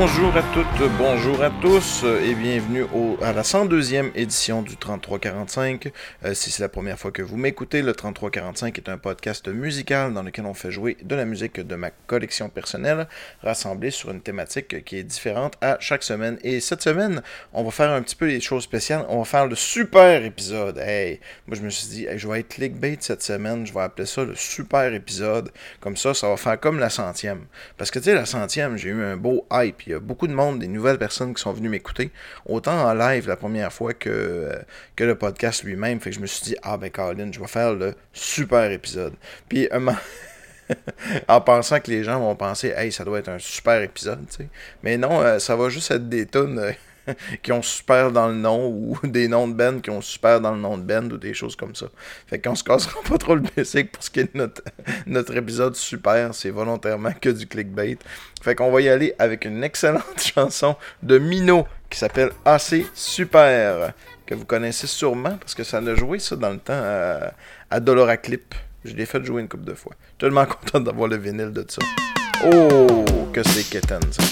Bonjour à toutes, bonjour à tous et bienvenue à la 102e édition du 3345. Euh, si c'est la première fois que vous m'écoutez, le 3345 est un podcast musical dans lequel on fait jouer de la musique de ma collection personnelle rassemblée sur une thématique qui est différente à chaque semaine. Et cette semaine, on va faire un petit peu les choses spéciales. On va faire le super épisode. Hey, moi je me suis dit, je vais être clickbait cette semaine, je vais appeler ça le super épisode. Comme ça, ça va faire comme la centième. Parce que tu sais, la centième, j'ai eu un beau hype il y a beaucoup de monde, des nouvelles personnes qui sont venues m'écouter, autant en live la première fois que, euh, que le podcast lui-même. Fait que je me suis dit, ah ben Colin, je vais faire le super épisode. Puis en pensant que les gens vont penser, hey, ça doit être un super épisode, tu sais. Mais non, euh, ça va juste être des tonnes. Qui ont super dans le nom ou des noms de band qui ont super dans le nom de band ou des choses comme ça. Fait qu'on se cassera pas trop le basic pour ce qui est de notre, épisode super. C'est volontairement que du clickbait. Fait qu'on va y aller avec une excellente chanson de Mino qui s'appelle AC Super. Que vous connaissez sûrement parce que ça a joué ça dans le temps à, à Dolora Clip. Je l'ai fait jouer une couple de fois. Tellement content d'avoir le vinyle de ça. Oh, que c'est kitten ça.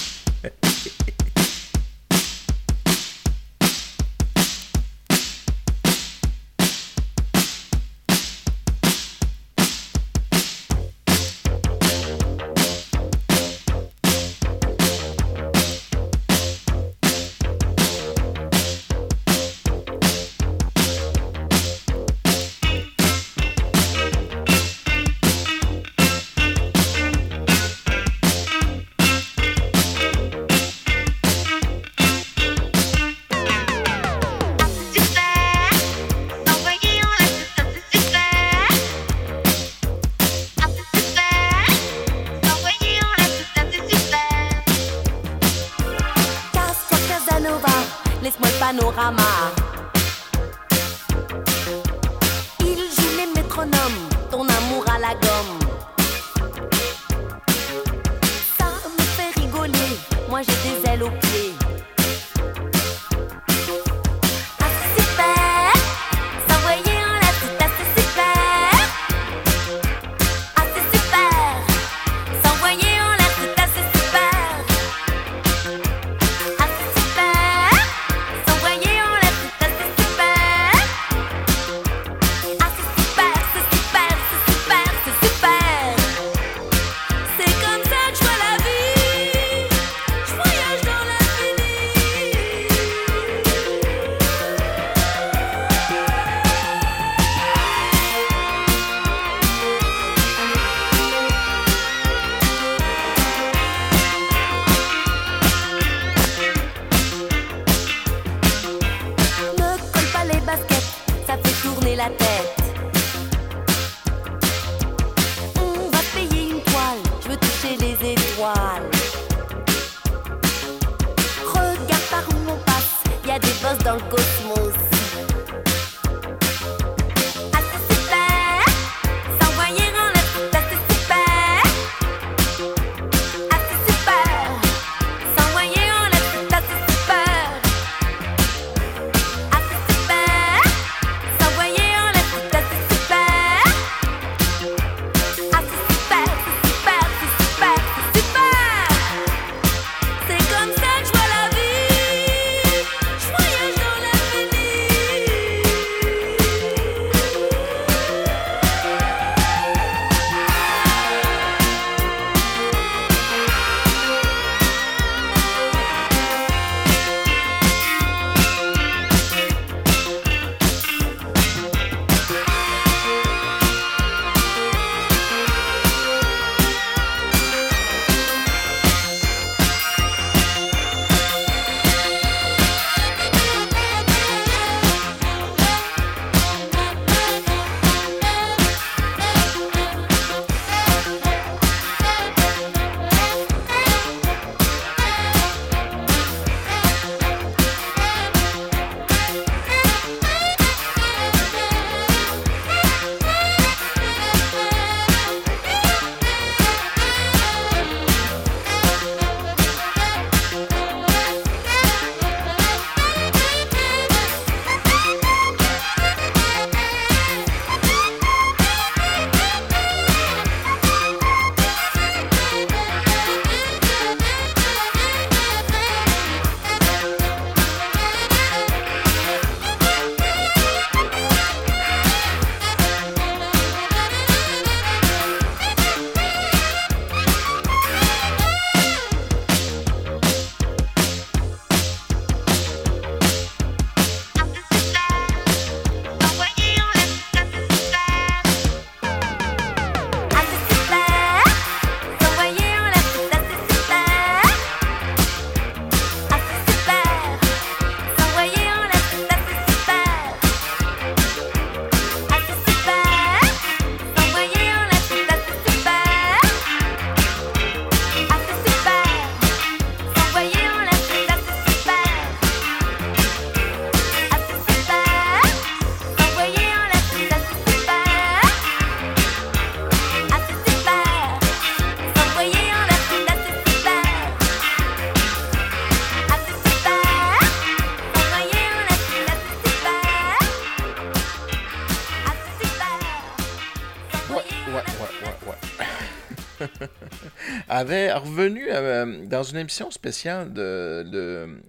Avait revenu euh, dans une émission spéciale de,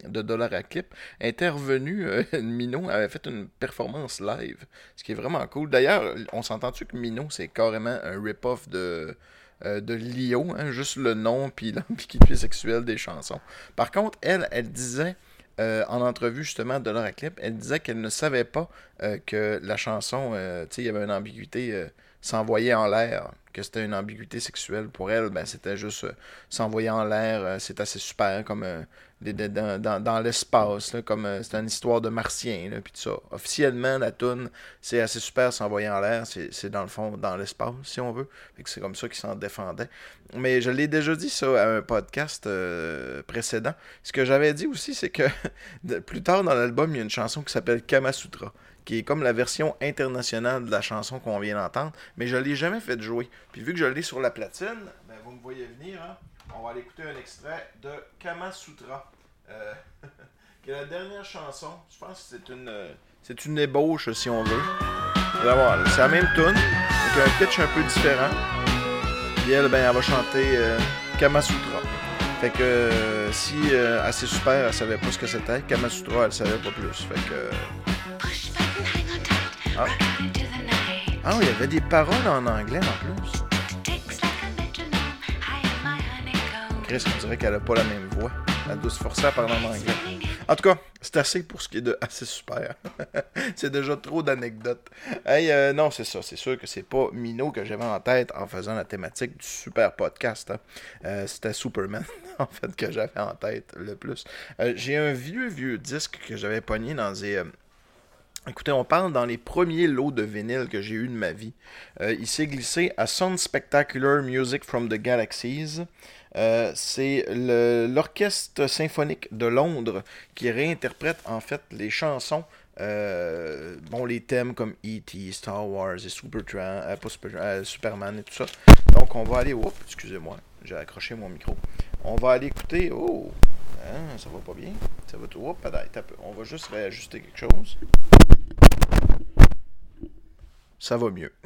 de, Dollar à Clip, était revenu, euh, Mino avait fait une performance live, ce qui est vraiment cool. D'ailleurs, on s'entend-tu que Mino, c'est carrément un rip-off de, euh, de Lio, hein, juste le nom puis l'ambiguïté sexuelle des chansons. Par contre, elle, elle disait... en entrevue justement de à Clip, elle disait qu'elle ne savait pas que la chanson, tu sais, il y avait une ambiguïté s'envoyer en l'air, que c'était une ambiguïté sexuelle pour elle, ben c'était juste euh, s'envoyer en l'air, euh, c'est assez super comme euh, dans, dans, l'espace, comme c'est une histoire de martien, puis tout ça. Officiellement, la toune, c'est assez super s'envoyer en l'air, c'est dans le fond dans l'espace, si on veut. C'est comme ça qu'il s'en défendait. Mais je l'ai déjà dit ça à un podcast précédent. Ce que j'avais dit aussi, c'est que plus tard dans l'album, il y a une chanson qui s'appelle Kamasutra qui est comme la version internationale de la chanson qu'on vient d'entendre, mais je ne l'ai jamais fait jouer. Puis vu que je l'ai sur la platine, ben vous me voyez venir, hein, on va aller écouter un extrait de Kama Sutra, euh, qui est la dernière chanson. Je pense que c'est une, euh, c'est une ébauche, si on veut. C'est la même tune, avec un pitch un peu différent. Puis elle, ben, elle va chanter euh, Kama Sutra. Fait que si assez super, elle savait pas ce que c'était, Kama Sutra, elle savait pas plus. Fait que ah. Ah il y avait des paroles en anglais en plus. Chris, on dirait qu'elle a pas la même voix. Elle doit se forcer à parler en anglais. En tout cas, c'est assez pour ce qui est de assez super. c'est déjà trop d'anecdotes. Hey, euh, non, c'est ça. C'est sûr que c'est pas Mino que j'avais en tête en faisant la thématique du super podcast. Hein. Euh, c'était Superman, en fait, que j'avais en tête le plus. Euh, j'ai un vieux, vieux disque que j'avais pogné dans des Écoutez, on parle dans les premiers lots de vinyle que j'ai eu de ma vie. Euh, il s'est glissé à Sound Spectacular Music from the Galaxies. Euh, c'est l'Orchestre symphonique de Londres qui réinterprète en fait les chansons, euh, bon, les thèmes comme E.T., Star Wars et Superman et tout ça. Donc on va aller, oups, excusez-moi, j'ai accroché mon micro. On va aller écouter, oh, hein, ça va pas bien, ça va tout, oups, on va juste réajuster quelque chose ça va mieux.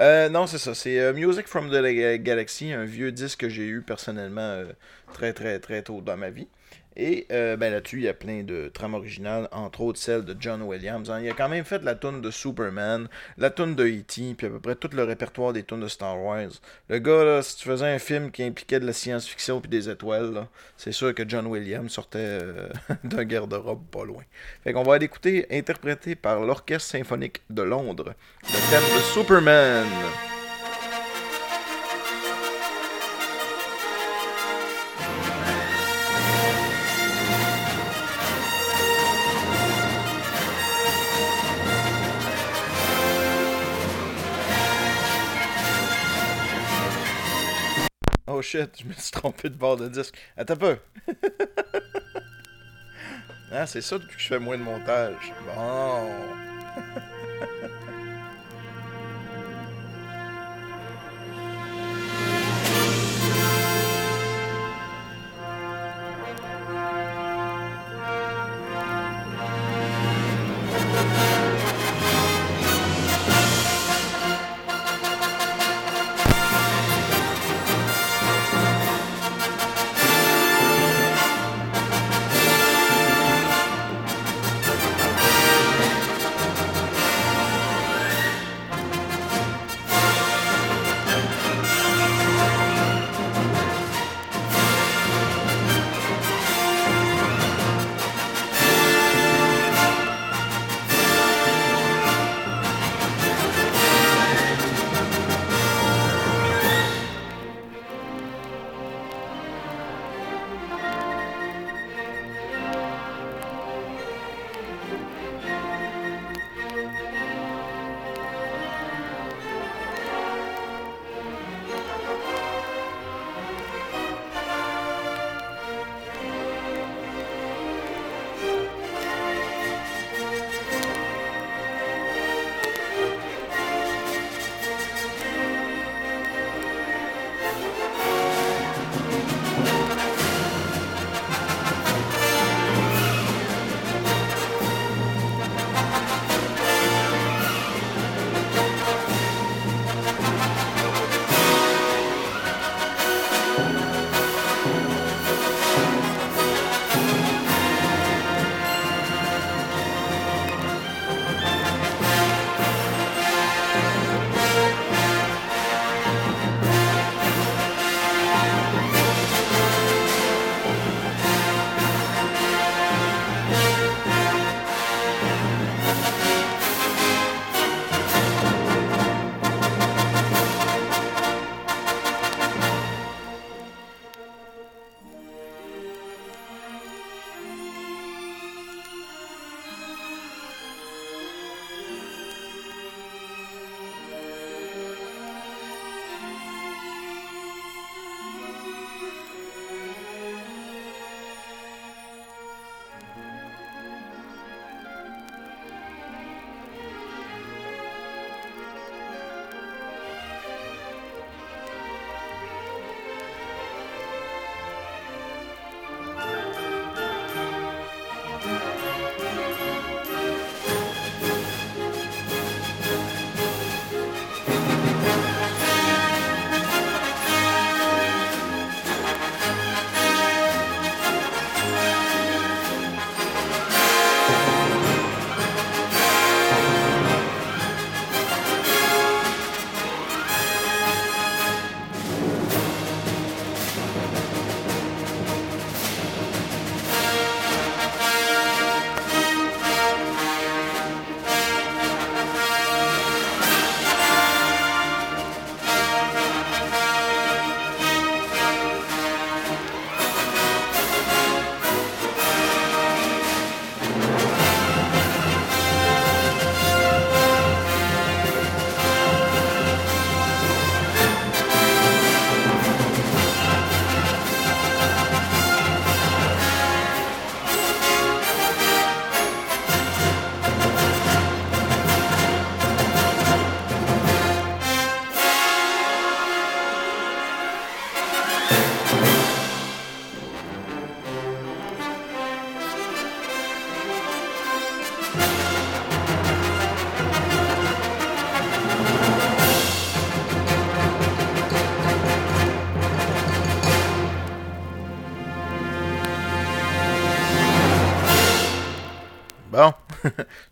Euh, non, c'est ça. C'est euh, Music from the Galaxy, un vieux disque que j'ai eu personnellement euh, très très très tôt dans ma vie. Et euh, ben, là-dessus, il y a plein de trames originales, entre autres celle de John Williams. Hein. Il a quand même fait la tune de Superman, la tune de E.T., puis à peu près tout le répertoire des tunes de Star Wars. Le gars, là, si tu faisais un film qui impliquait de la science-fiction puis des étoiles, c'est sûr que John Williams sortait euh, d'un garde-robe pas loin. Fait qu'on va aller écouter, interprété par l'Orchestre symphonique de Londres, le thème de Superman. Je me suis trompé de bord de disque. Attends un peu. ah, c'est ça depuis que je fais moins de montage. Bon.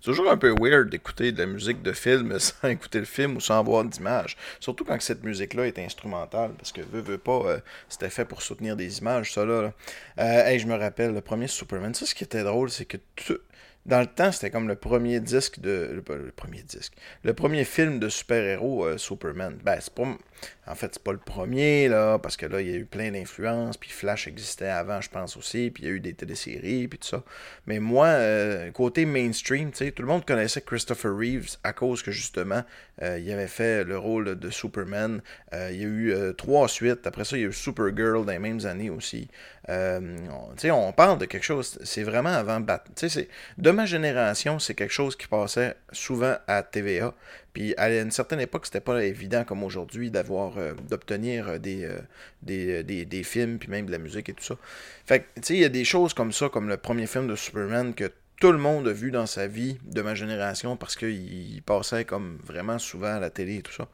c'est toujours un peu weird d'écouter de la musique de film sans écouter le film ou sans voir d'image. Surtout quand cette musique-là est instrumentale, parce que veut, veut pas, euh, c'était fait pour soutenir des images, ça là. Euh, je me rappelle, le premier Superman, ça ce qui était drôle, c'est que dans le temps, c'était comme le premier disque de. Le, premier disque. Le premier film de super-héros, euh, Superman. Ben, c'est pas. En fait, c'est pas le premier, parce que là, il y a eu plein d'influences, puis Flash existait avant, je pense aussi, puis il y a eu des téléséries, puis tout ça. Mais moi, euh, côté mainstream, tu tout le monde connaissait Christopher Reeves à cause que, justement, euh, il avait fait le rôle de Superman. il y a eu trois suites. Après ça, il y a eu Supergirl dans les mêmes années aussi. tu on parle de quelque chose, c'est vraiment avant Batman. Tu sais, de ma génération, c'est quelque chose qui passait souvent à TVA. Puis à une certaine époque, c'était pas évident comme aujourd'hui d'avoir euh, d'obtenir euh, des, euh, des, des, des, films, puis même de la musique et tout ça. Fait que, tu sais, il y a des choses comme ça, comme le premier film de Superman que tout le monde a vu dans sa vie de ma génération parce qu'il passait comme vraiment souvent à la télé et tout ça.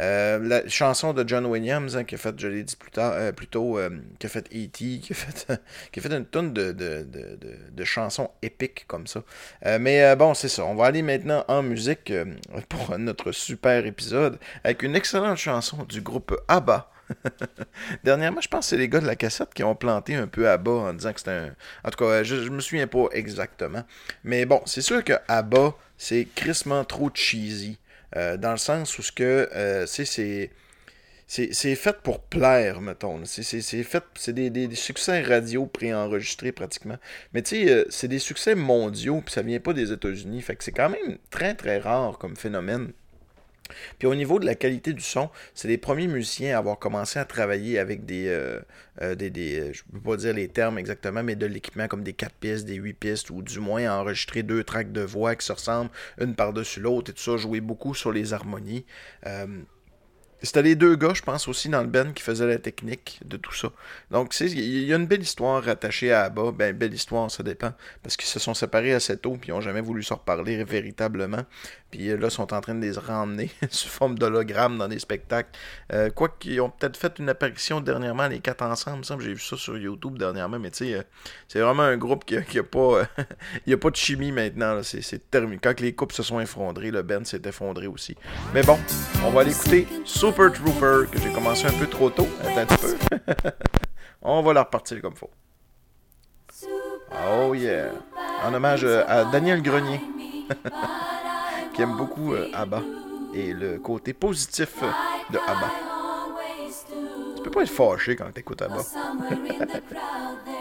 Euh, la chanson de John Williams, hein, qui a fait, je l'ai dit plus tard, euh, plutôt, euh, qui a fait E.T., qui a fait, qui a fait une tonne de, de, de, de, chansons épiques comme ça. mais bon, c'est ça. On va aller maintenant en musique pour notre super épisode avec une excellente chanson du groupe ABBA. Dernièrement, je pense que c'est les gars de la cassette qui ont planté un peu ABBA en disant que c'était un. En tout cas, je, je me souviens pas exactement. Mais bon, c'est sûr que ABBA, c'est crissement trop cheesy. Euh, dans le sens où que euh, c'est. C'est fait pour plaire, mettons. C'est fait. C'est des, des, succès radio préenregistrés pratiquement. Mais tu sais, euh, c'est des succès mondiaux, puis ça vient pas des États-Unis. Fait que c'est quand même très très rare comme phénomène. Puis au niveau de la qualité du son, c'est les premiers musiciens à avoir commencé à travailler avec des, euh, euh, des, des euh, je ne peux pas dire les termes exactement, mais de l'équipement comme des 4 pistes, des 8 pistes, ou du moins enregistrer deux tracks de voix qui se ressemblent une par-dessus l'autre et tout ça, jouer beaucoup sur les harmonies. C'était les deux gars, je pense, aussi dans le band qui faisaient la technique de tout ça. Donc, il y a une belle histoire rattachée à Abba. Ben, belle histoire, ça dépend. Parce qu'ils se sont séparés assez tôt, puis ils n'ont jamais voulu se reparler véritablement. Puis euh, là, ils sont en train de les ramener sous forme d'hologramme dans des spectacles. Euh, quoi qu'ils ont peut-être fait une apparition dernièrement, les quatre ensemble, j'ai vu ça sur YouTube dernièrement, mais tu sais, euh, c'est vraiment un groupe qui n'a pas, il y a pas de chimie maintenant. C'est terminé. Quand les couples se sont effondrés, le band s'est effondré aussi. Mais bon, on va l'écouter. Super Trooper, que j'ai commencé un peu trop tôt, un peu. on va la repartir comme faut. Oh yeah! En hommage à Daniel Grenier. Qui aime beaucoup euh, ABBA et le côté positif de ABBA. Tu peux pas être fâché quand t'écoutes ABBA.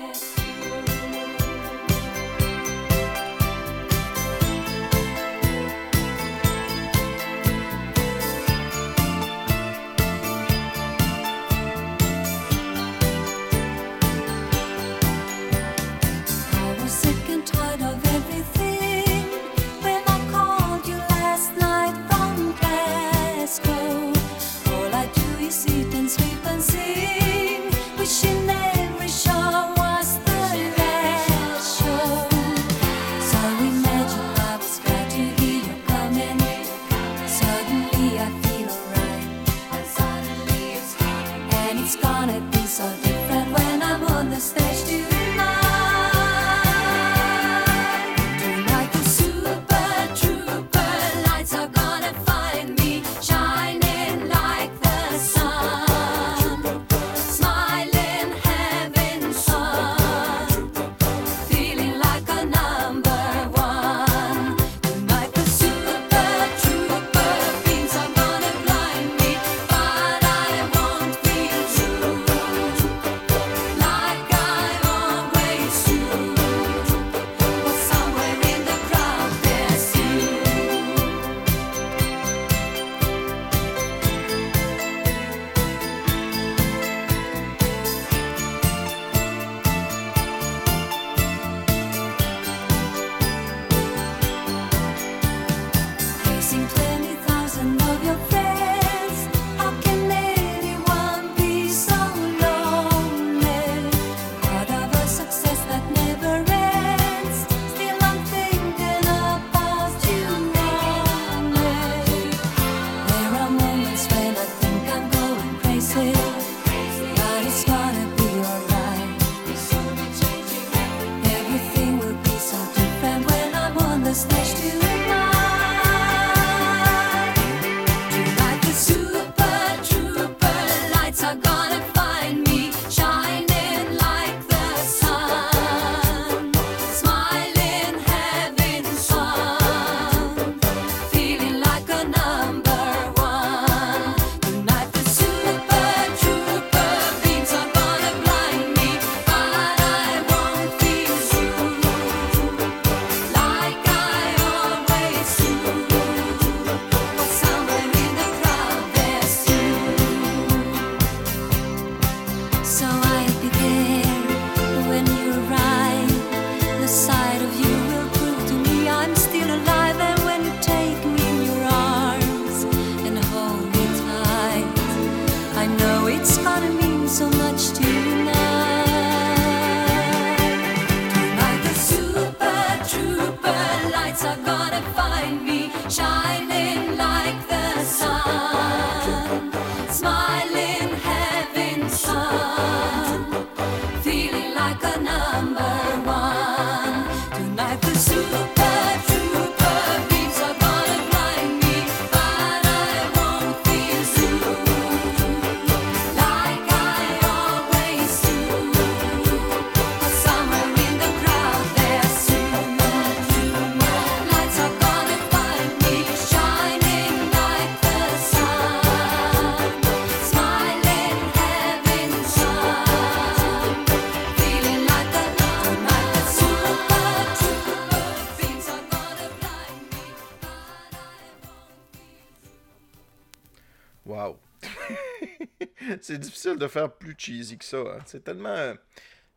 c'est difficile de faire plus cheesy que ça. Hein. C'est tellement.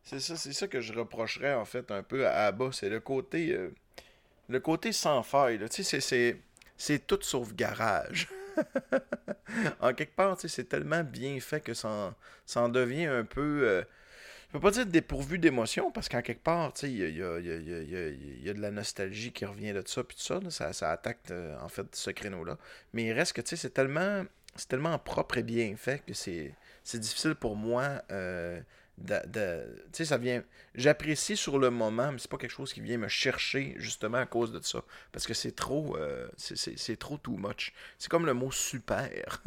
C'est ça, ça que je reprocherais en fait un peu à Abba. C'est le côté. Euh, le côté sans faille. Tu sais, c'est. Tout sauf garage. en quelque part, c'est tellement bien fait que ça en, devient un peu. Euh, je peux pas dire dépourvu d'émotion, parce qu'en quelque part, il y a, y, a, y, y a, de la nostalgie qui revient de ça, puis tout ça, ça, ça, attaque euh, en fait ce créneau-là. Mais il reste que, c'est tellement, c'est tellement propre et bien fait que c'est, c'est difficile pour moi euh, de, tu sais, ça vient. J'apprécie sur le moment, mais c'est pas quelque chose qui vient me chercher justement à cause de ça. Parce que c'est trop. Euh, c'est trop too much. C'est comme le mot super.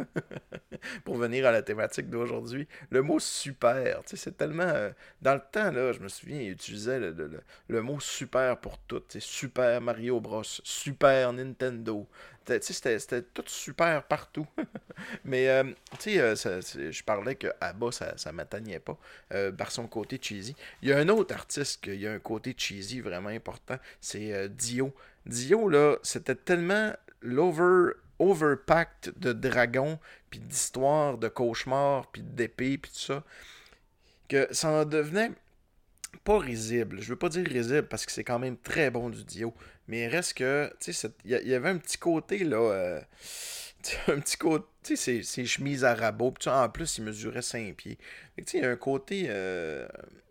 Pour venir à la thématique d'aujourd'hui. Le mot super, tu sais, c'est tellement. Euh, dans le temps, là, je me souviens, il utilisait le, le mot super pour tout. Super Mario Bros. Super Nintendo. C'était tout super partout. Mais, euh, euh, je parlais que Abba, ça, ça m'atteignait pas euh, par son côté cheesy. Il y a un autre artiste qui a un côté cheesy vraiment important, c'est Dio. Dio, là, c'était tellement l'over overpacked de dragons, puis d'histoires, de cauchemars, puis d'épées, puis tout ça, que ça en devenait pas risible. Je veux pas dire risible parce que c'est quand même très bon du Dio. Mais il reste que, tu sais, il y, avait un petit côté, là, euh, un petit côté, tu sais, ses, chemises à rabot, en plus, il mesurait 5 pieds. tu sais, il y a un côté, euh,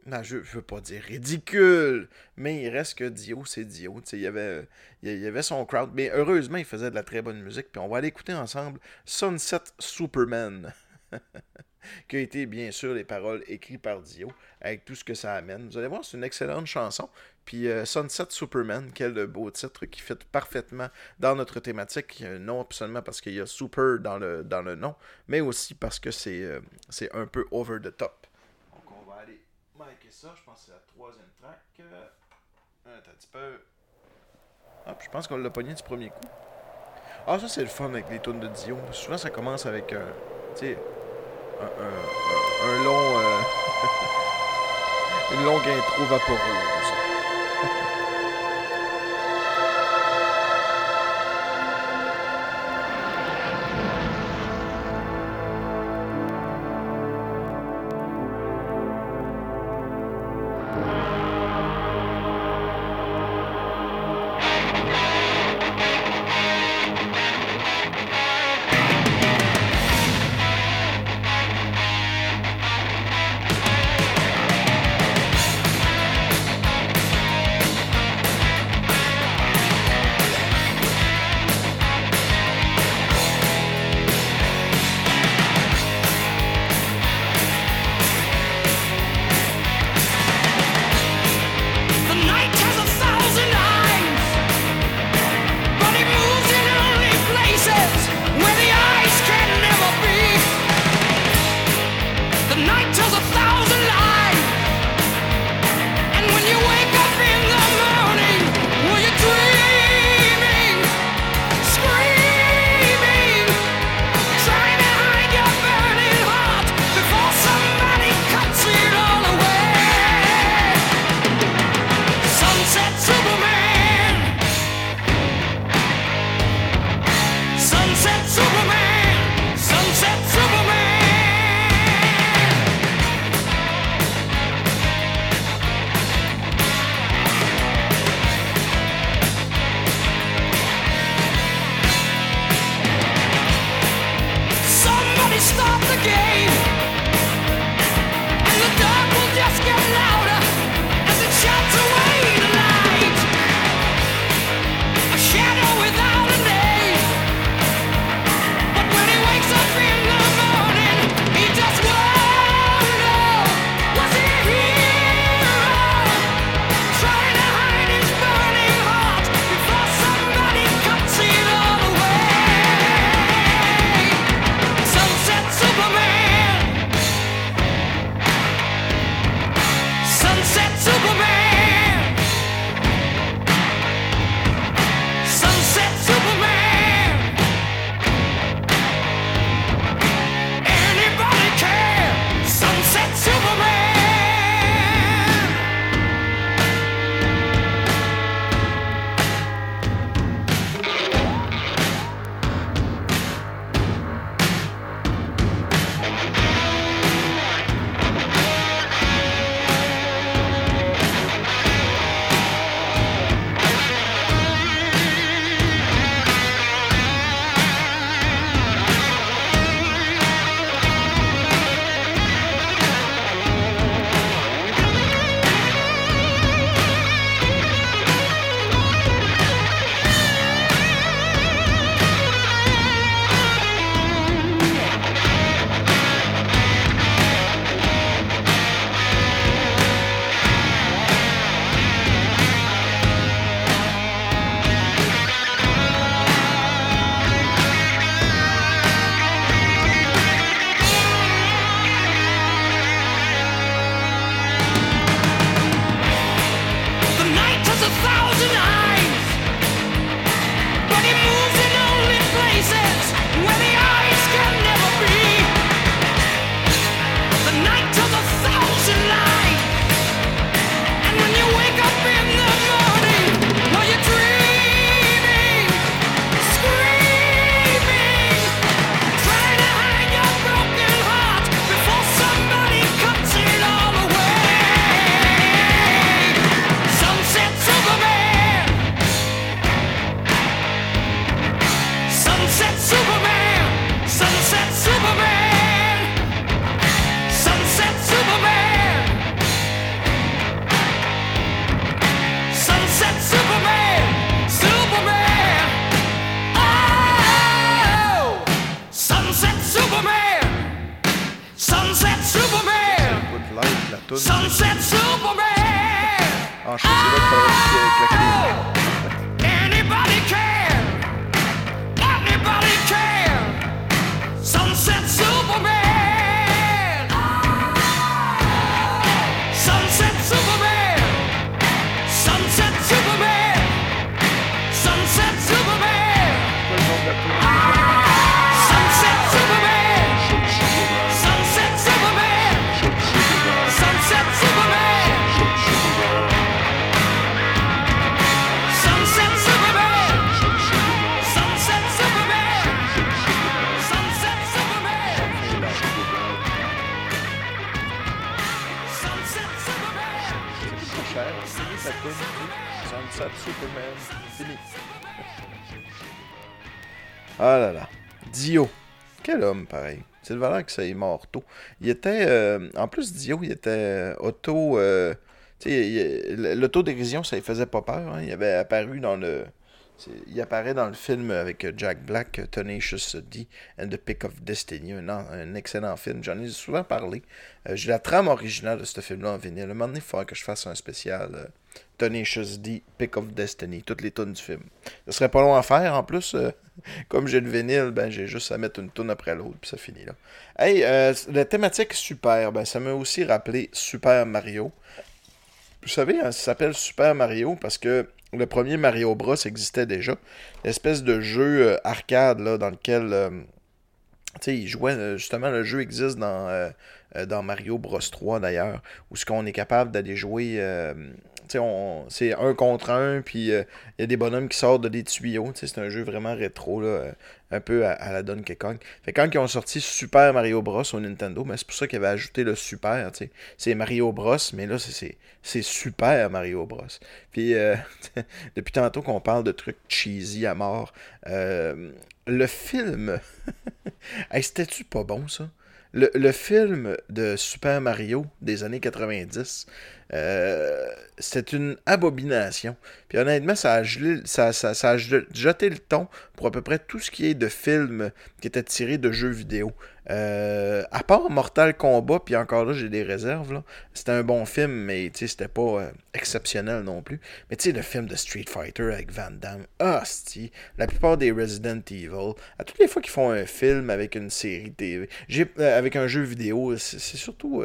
non, je, veux pas dire ridicule, mais il reste que Dio, c'est Dio. Tu sais, il y avait, il y avait son crowd, mais heureusement, il faisait de la très bonne musique, puis on va aller écouter ensemble Sunset Superman. qui a été bien sûr les paroles écrites par Dio, avec tout ce que ça amène. Vous allez voir, c'est une excellente chanson. Puis euh, Sunset Superman, quel beau titre qui fit parfaitement dans notre thématique, euh, non seulement parce qu'il y a super dans le, dans le nom, mais aussi parce que c'est euh, un peu over the top. Donc on va aller marquer ça, je pense que c'est la troisième track. Un petit peu. Hop, je pense qu'on l'a pogné du premier coup. Ah, ça c'est le fun avec les tunes de Dio. Souvent ça commence avec un. Tu un, long. Euh, une longue intro vaporeuse. Ah là là. Dio. Quel homme, pareil. C'est le valeur que ça est mort tôt. Il était. euh, en plus, Dio, il était euh, auto. euh, l'autodérision, ça lui faisait pas peur. hein. Il avait apparu dans le. Il apparaît dans le film avec Jack Black, Tenacious D and the Pick of Destiny, un, excellent film. J'en ai souvent parlé. Euh, J'ai la trame originale de ce film-là en vinyle. Un moment donné, il faudra que je fasse un spécial euh, Tenacious D, Pick of Destiny, toutes les tunes du film. Ce serait pas long à faire en plus. comme j'ai le vinyle, ben j'ai juste à mettre une tune après l'autre, puis ça finit là. Hey, euh, la thématique super, ben ça m'a aussi rappelé Super Mario. Vous savez, hein, ça s'appelle Super Mario parce que le premier Mario Bros existait déjà. L'espèce de jeu euh, arcade dans lequel euh, tu sais, justement, le jeu existe dans, dans Mario Bros 3 d'ailleurs, où ce qu'on est capable d'aller jouer, c'est un contre un, puis euh, il y a des bonhommes qui sortent de des tuyaux, c'est un jeu vraiment rétro, là, euh, un peu à, la Donkey Kong. Fait quand ils ont sorti Super Mario Bros au Nintendo, ben, c'est pour ça qu'ils avaient ajouté le Super. C'est Mario Bros, mais là, c'est- Super Mario Bros. Puis, euh, depuis tantôt qu'on parle de trucs cheesy à mort, le film... hey, c'était-tu pas bon, ça? Le, le film de Super Mario des années 90, euh, c'était une abomination. Puis honnêtement, ça a, gelé- ça, ça- ça a je- jeté le ton pour à peu près tout ce qui est de films qui étaient tirés de jeux vidéo. Euh, à part Mortal Kombat, puis encore là, j'ai des réserves. C'était un bon film, mais c'était pas euh, exceptionnel non plus. Mais tu sais, le film de Street Fighter avec Van Damme, hostie, la plupart des Resident Evil, à toutes les fois qu'ils font un film avec une série TV, avec un jeu vidéo, c'est, c'est surtout.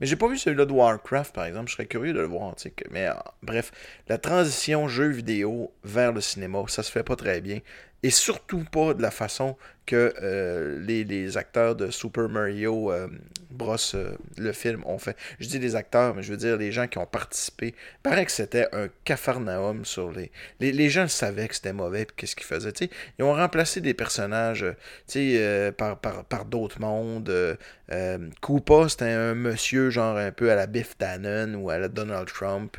mais j'ai pas vu celui-là de Warcraft, par exemple. Curieux de le voir. tu sais, que- mais euh, bref, la transition jeu vidéo vers le cinéma, ça se fait pas très bien. Et surtout pas de la façon que euh, les, les acteurs de Super Mario euh, Bros, euh, le film, ont fait. Je dis les acteurs, mais je veux dire les gens qui ont participé. Il paraît que c'était un cafarnaum sur les... Les, les gens savaient que c'était mauvais, puis qu'est-ce qu'ils faisaient. Ils ont remplacé des personnages euh, par, par, par d'autres mondes. Koopa, c'était un monsieur genre un peu à la Biff Tannen ou à la Donald Trump.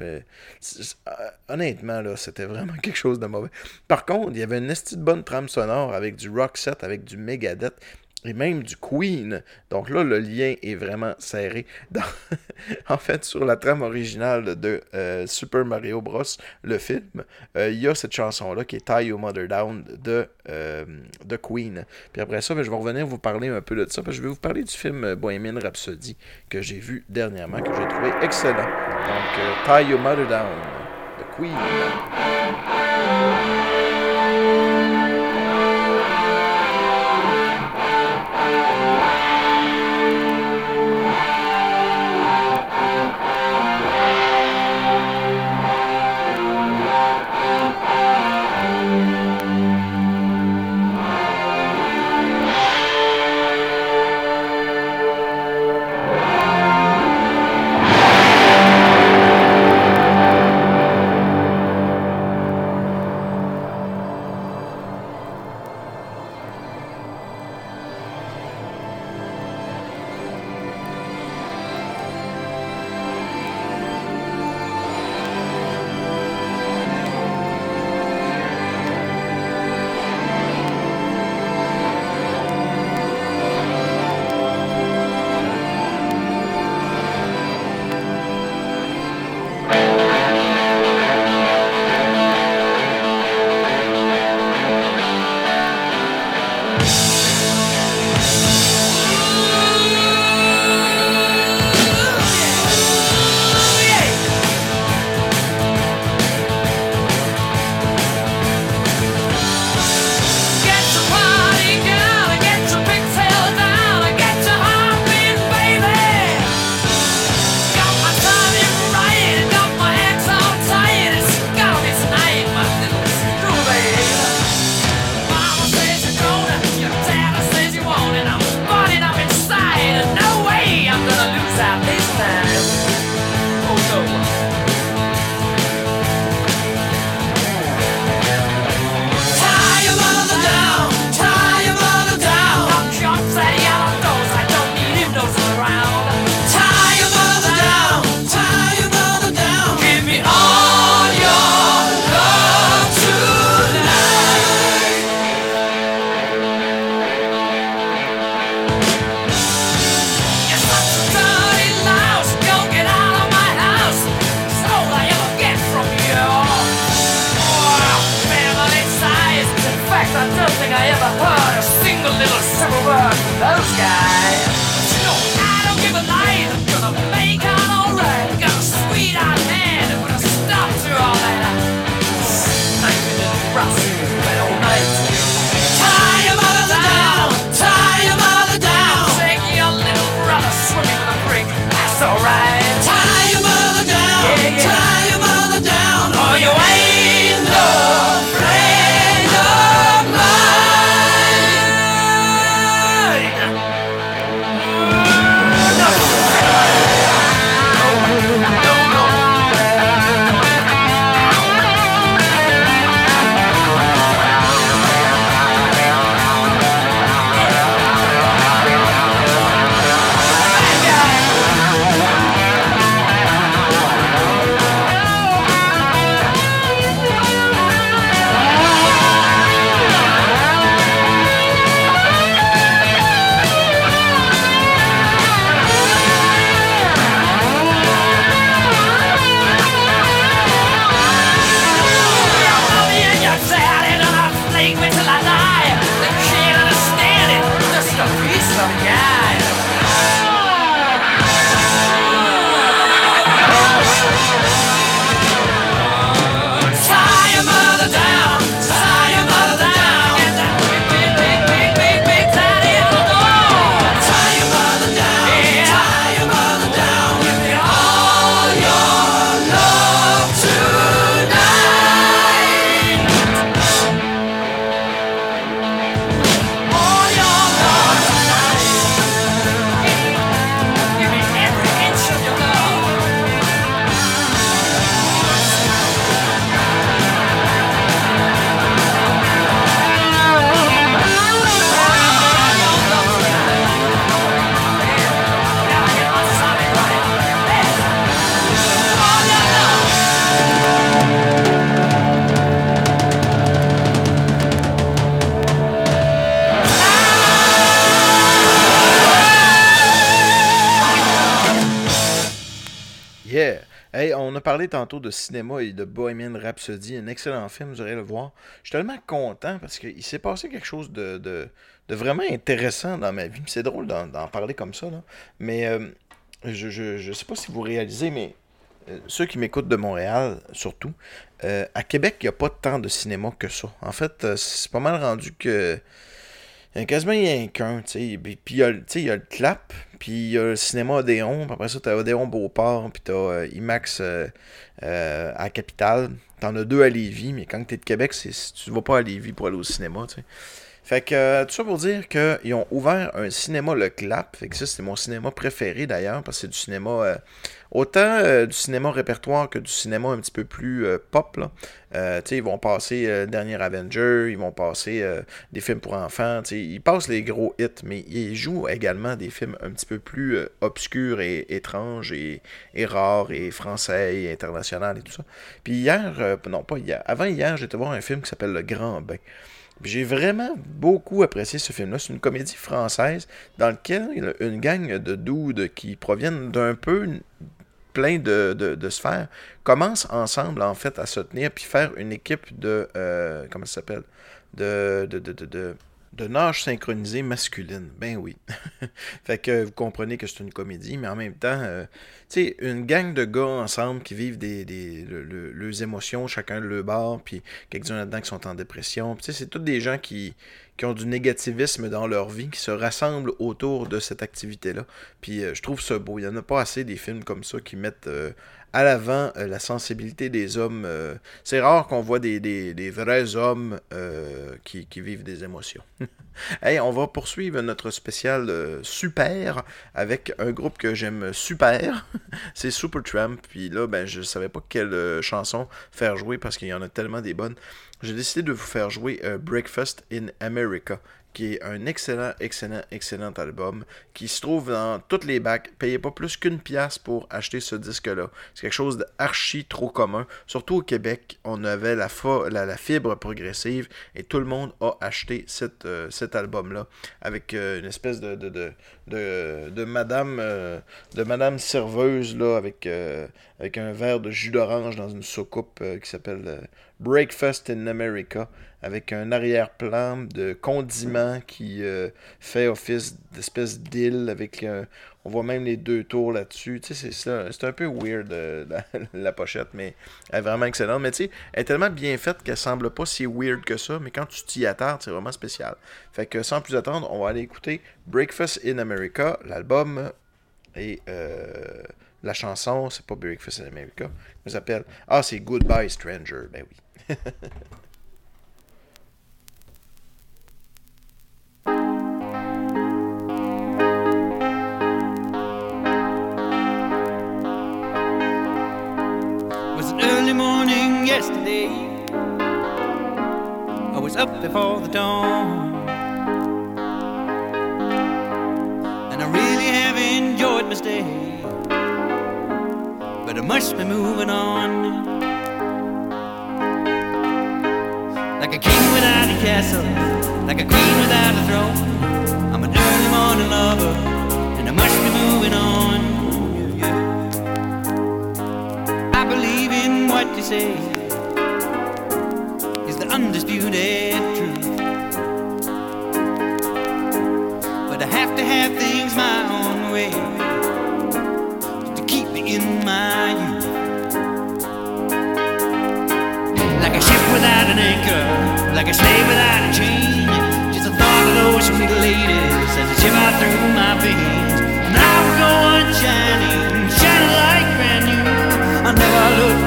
honnêtement, là, c'était vraiment quelque chose de mauvais. Par contre, il y avait une esti de bonne trame sonore avec du rock set, avec du Megadeth et même du Queen. Donc là, le lien est vraiment serré. En fait, sur la trame originale de euh, Super Mario Bros, le film, euh, il y a cette chanson-là qui est Tie Your Mother Down de, euh, de Queen. Puis après ça, ben, je vais revenir vous parler un peu de ça, parce je vais vous parler du film Bohemian Rhapsody que j'ai vu dernièrement, que j'ai trouvé excellent. Donc, Tie Your Mother Down de Queen. A parlé tantôt de cinéma et de Bohemian Rhapsody, un excellent film, vous irez le voir. Je suis tellement content parce qu'il s'est passé quelque chose de, vraiment intéressant dans ma vie. C'est drôle d'en parler comme ça. Mais euh, je, je sais pas si vous réalisez, mais euh, ceux qui m'écoutent de Montréal, surtout, euh, à Québec, il n'y a pas tant de cinéma que ça. En fait, c'est pas mal rendu que. Il y a quasiment qu'un, tu sais. Puis il y, a le- clap, puis il y a le cinéma Odéon, puis après ça, t'as Odéon Beauport, puis t'as euh, IMAX euh, euh, à Capitale. T'en as deux à Lévis, mais quand t'es de Québec, c'est, tu vas pas à Lévis pour aller au cinéma, tu sais. Fait que, euh, tout ça pour dire qu'ils ont ouvert un cinéma Le Clap. Fait que ça, c'est mon cinéma préféré d'ailleurs, parce que c'est du cinéma. euh, autant euh, du cinéma répertoire que du cinéma un petit peu plus pop. Là. Ils vont passer dernier Avenger, ils vont passer des films pour enfants. Ils passent les gros hits, mais ils jouent également des films un petit peu plus obscurs et étranges et, rares et français et international et tout ça. Puis hier, non pas hier, avant hier, j'étais voir un film qui s'appelle Le Grand Bain. J'ai vraiment beaucoup apprécié ce film-là. C'est une comédie française dans laquelle une gang de dudes qui proviennent d'un peu plein de, sphères commencent ensemble en fait à se tenir puis faire une équipe de euh, comment ça s'appelle? De, de, nage synchronisée masculine. Ben oui. fait que vous comprenez que c'est une comédie, mais en même temps, euh, tu sais, une gang de gars ensemble qui vivent des, le- le- leurs émotions, chacun de leur puis quelques-uns là-dedans qui sont en dépression. Tu sais, c'est tous des gens qui, qui ont du négativisme dans leur vie, qui se rassemblent autour de cette activité-là. Puis euh, je trouve ça beau. Il n'y en a pas assez des films comme ça qui mettent euh, à l'avant euh, la sensibilité des hommes. euh. c'est rare qu'on voit des, vrais hommes euh, qui, qui vivent des émotions. hey, on va poursuivre notre spécial super avec un groupe que j'aime super. c'est Supertramp. Puis là, ben, je savais pas quelle chanson faire jouer parce qu'il y en a tellement des bonnes. J'ai décidé de vous faire jouer Breakfast in America, qui est un excellent, excellent, excellent album qui se trouve dans toutes les bacs. Payez pas plus qu'une pièce pour acheter ce disque-là. C'est quelque chose d'archi trop commun. Surtout au Québec, on avait la, la, la fibre progressive et tout le monde a acheté euh, cet album-là avec euh, une espèce de, de, de, de, de madame euh, de madame serveuse là, avec, avec un verre de jus d'orange dans une soucoupe qui s'appelle Breakfast in America avec un arrière-plan de condiments qui euh, fait office d'espèce d'île avec euh, on voit même les deux tours là-dessus tu sais c'est ça- un peu weird euh, la, pochette mais elle est vraiment excellente mais tu sais elle est tellement bien faite qu'elle semble pas si weird que ça mais quand tu t'y attardes c'est vraiment spécial fait que sans plus attendre on va aller écouter Breakfast in America l'album et la chanson, c'est pas Breakfast in America. Elle s'appelle. Ah, c'est Goodbye Stranger. Ben oui. Was an early morning yesterday. I was up before the dawn. And I really have enjoyed my stay. But I must be moving on. Like a king without a castle, like a queen without a throne. I'm an early morning lover, and I must be moving on. Yeah. I believe in what you say is the undisputed an anchor, like a slave without a chain. Just the thought of those sweet ladies as they shiver through my veins. And I will go on shining, shining like brand new. I'll never look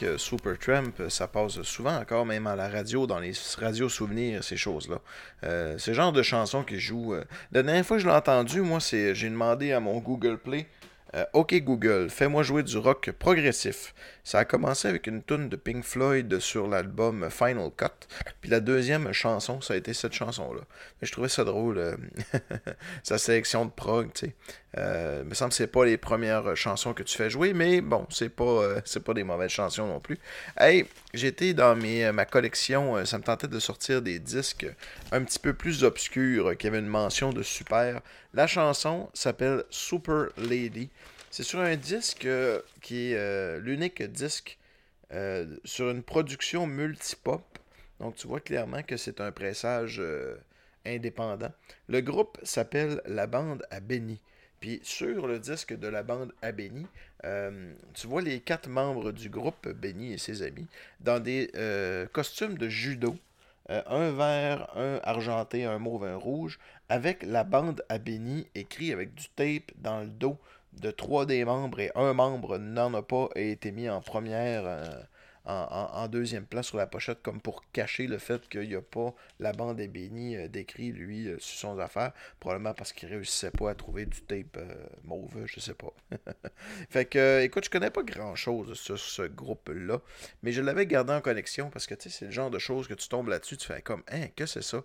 que Supertramp, ça passe souvent encore, même à la radio, dans les radios souvenirs, ces choses-là. Euh, c'est le genre de chanson qui joue. euh, La dernière fois que je l'ai entendu, moi, c'est j'ai demandé à mon Google Play. Euh, ok Google, fais-moi jouer du rock progressif. Ça a commencé avec une tune de Pink Floyd sur l'album Final Cut. Puis la deuxième chanson, ça a été cette chanson-là. Je trouvais ça drôle, euh, sa sélection de prog, tu sais. Euh, me semble que c'est pas les premières chansons que tu fais jouer, mais bon, c'est pas, c'est pas des mauvaises chansons non plus. Hey, j'étais dans ma collection, ça me tentait de sortir des disques un petit peu plus obscurs, qui avaient une mention de super. La chanson s'appelle Super Lady. C'est sur un disque euh, qui est euh, l'unique disque euh, sur une production multipop. Donc tu vois clairement que c'est un pressage indépendant. Le groupe s'appelle La Bande à Benny. Puis sur le disque de la bande à Benny, tu vois les quatre membres du groupe Benny et ses amis dans des costumes de judo. Un vert, un argenté, un mauve, un rouge, avec la bande à Benny écrit avec du tape dans le dos de trois des membres et un membre n'en a pas été mis en première, euh, en, deuxième place sur la pochette, comme pour cacher le fait qu'il n'y a pas la bande à Benny euh, décrit, lui, euh, sur son affaire, probablement parce qu'il réussissait pas à trouver du tape euh, mauve, je sais pas. fait que, écoute, je connais pas grand chose sur ce groupe-là, mais je l'avais gardé en connexion parce que, tu sais, c'est le genre de choses que tu tombes là-dessus, tu fais comme, hein, que c'est ça?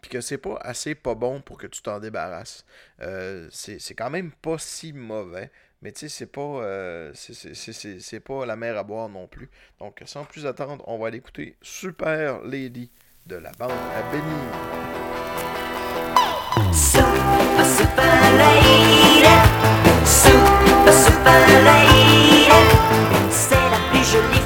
Puis que c'est pas assez pas bon pour que tu t'en débarrasses. Euh, c'est quand même pas si mauvais, mais tu sais, c'est pas, euh, c'est- pas la mer à boire non plus. Donc, sans plus attendre, on va aller écouter Super Lady de la bande à Benny. Super, super lady. Super, super lady. C'est la plus jolie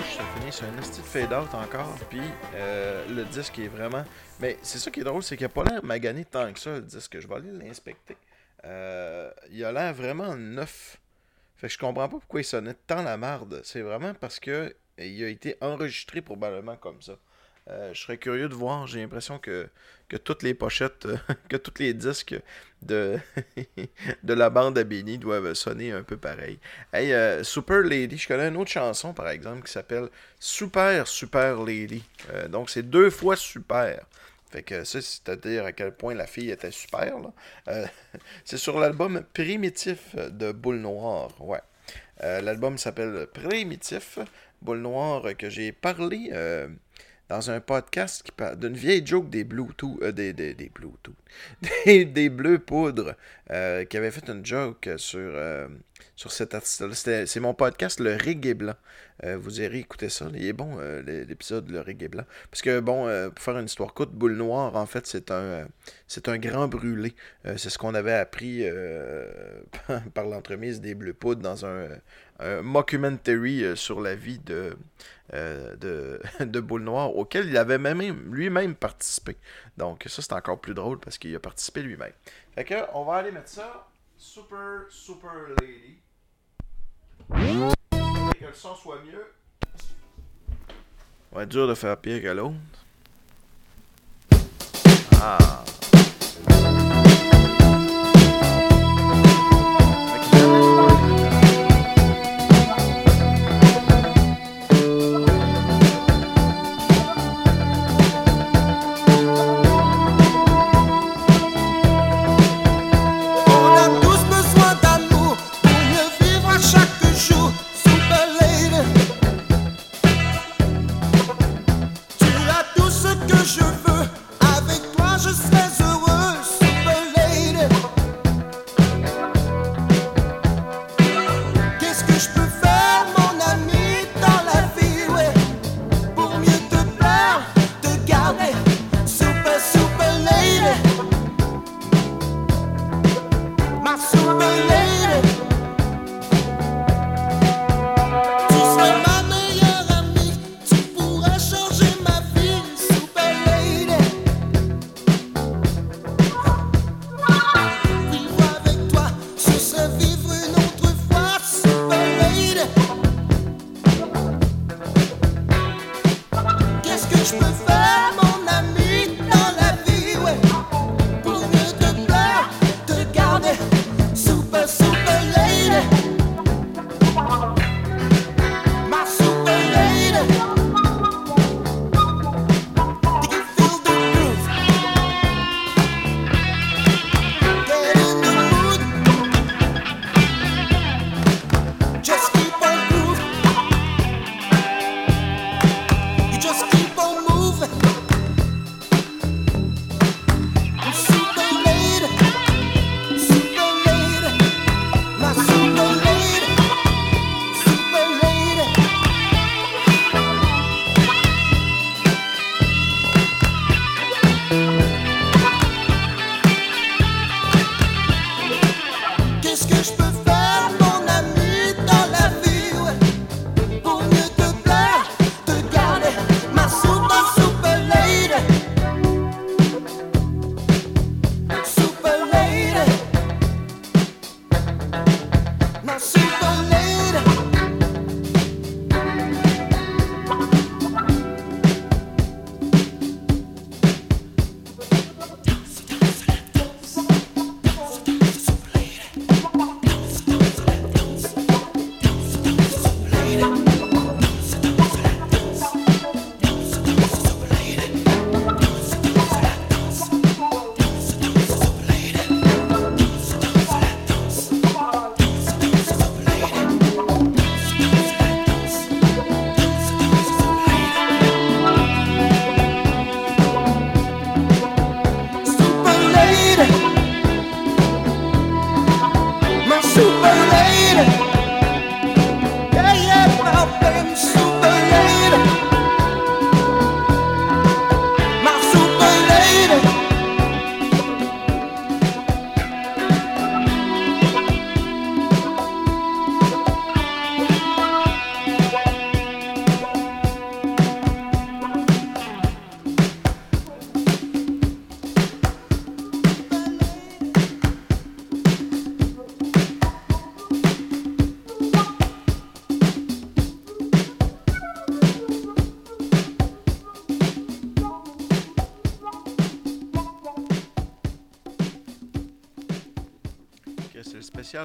Poche, ça finit sur un esti de fade-out encore, puis euh, le disque est vraiment... Mais c'est ça qui est drôle, c'est qu'il a pas l'air magané tant que ça, le disque. Je vais aller l'inspecter. Euh, il a l'air vraiment neuf. Fait que je comprends pas pourquoi il sonnait tant la marde. C'est vraiment parce que il a été enregistré probablement comme ça. Euh, je serais curieux de voir. J'ai l'impression que, que toutes les pochettes, euh, que tous les disques de, de la bande à Benny doivent sonner un peu pareil. Hey, euh, Super Lady, je connais une autre chanson par exemple qui s'appelle Super Super Lady. Donc c'est deux fois super. Fait que ça, c'est-à-dire à quel point la fille était super. c'est sur l'album Primitif de Boule Noire. Ouais. L'album s'appelle Primitif, Boule Noire, que j'ai parlé dans un podcast qui parle d'une vieille joke des Bluetooth, euh, des, Bluetooth, des, Bleus Poudres, euh, qui avait fait une joke sur, euh, cet artiste-là. C'est mon podcast, Le Reggae Blanc. Vous irez écouter ça. Il est bon, l'é- l'épisode Le Reggae Blanc. Parce que, bon, pour faire une histoire courte, Boule Noire, en fait, c'est un, c'est un grand brûlé. C'est ce qu'on avait appris par l'entremise des Bleus Poudres dans un, un mockumentary euh, sur la vie de, euh, de, de Boule Noire, auquel il avait même lui-même participé. Donc, ça, c'est encore plus drôle parce qu'il a participé lui-même. Fait que, on va aller mettre ça. Super, super lady. Que le son soit mieux. Être dur de faire pire que l'autre. Ah.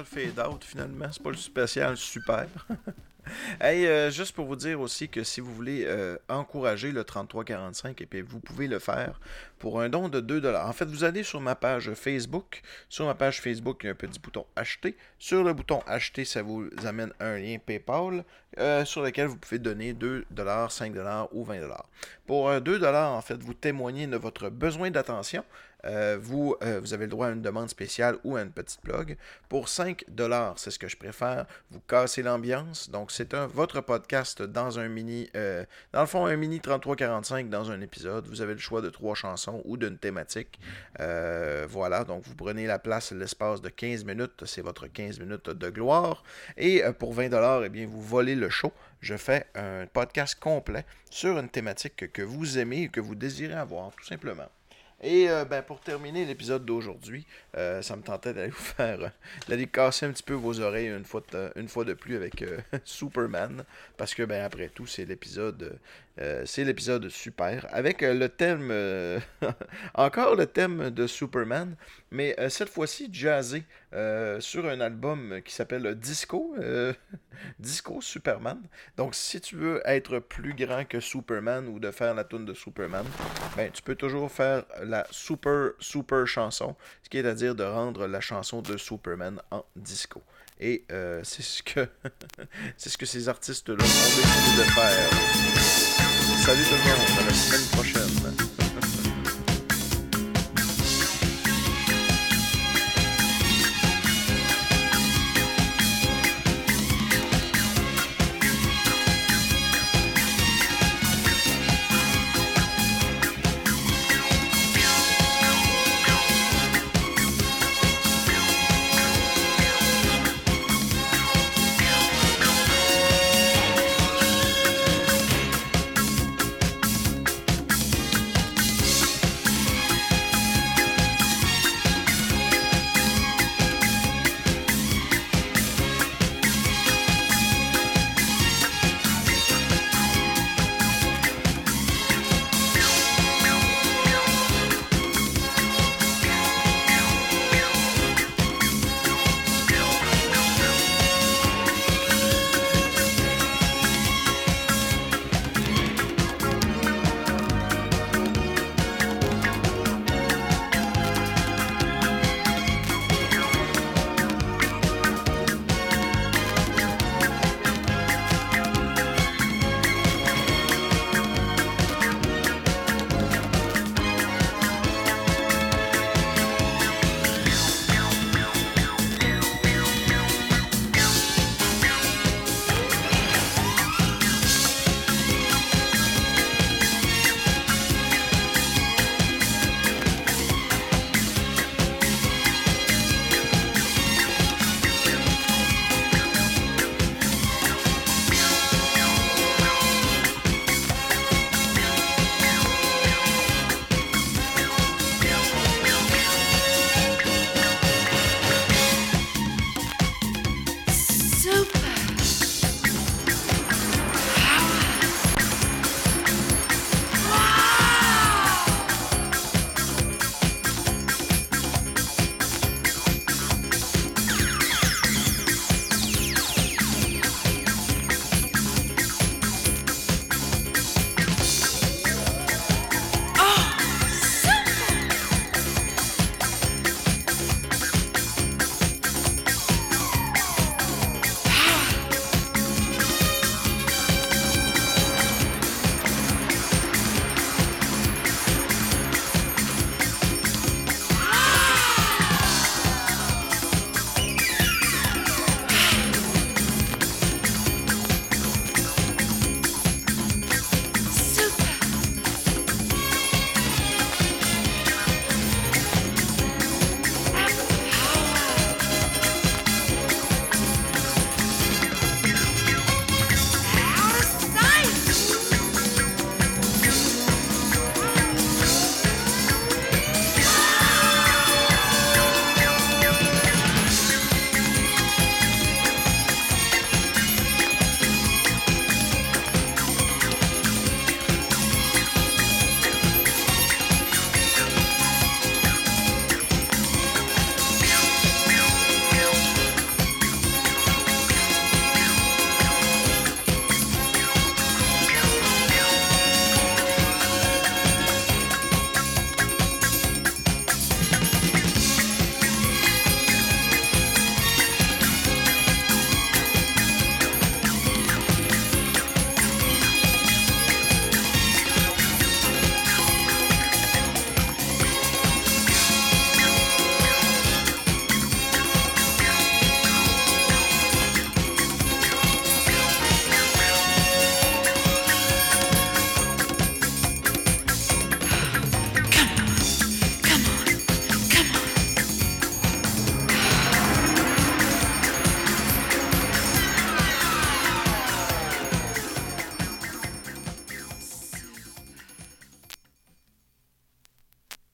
Spécial fade out finalement, c'est pas le spécial super. hey, euh, juste pour vous dire aussi que si vous voulez euh, encourager le 3345, et puis vous pouvez le faire pour un don de 2$. En fait, vous allez sur ma page Facebook. Sur ma page Facebook, il y a un petit bouton acheter. Sur le bouton acheter, ça vous amène un lien PayPal euh, sur lequel vous pouvez donner 2$, 5$ ou 20$. Pour euh, 2$, en fait, vous témoignez de votre besoin d'attention. Euh, vous, euh, vous avez le droit à une demande spéciale ou à une petite blog. Pour 5 c'est ce que je préfère. Vous cassez l'ambiance. Donc, c'est votre podcast dans un mini, euh, dans le fond, un mini 3345 dans un épisode. Vous avez le choix de trois chansons ou d'une thématique. Voilà. Donc, vous prenez la place, l'espace de 15 minutes. C'est votre 15 minutes de gloire. Et pour 20 eh bien, vous volez le show. Je fais un podcast complet sur une thématique que, que vous aimez et que vous désirez avoir, tout simplement. Et euh, ben, pour terminer l'épisode d'aujourd'hui, euh, ça me tentait d'aller vous faire, euh, d'aller casser un petit peu vos oreilles une fois de, une fois de plus avec Superman, parce que ben après tout c'est l'épisode, euh, c'est l'épisode super avec euh, le thème, euh, encore le thème de Superman, mais cette fois-ci jazzé sur un album qui s'appelle Disco, Disco Superman. Donc si tu veux être plus grand que Superman ou de faire la tune de Superman, ben tu peux toujours faire la super super chanson, ce qui est à dire de rendre la chanson de Superman en disco. Et c'est ce que c'est ce que ces artistes-là ont décidé de faire. Salut tout le monde, à la semaine prochaine.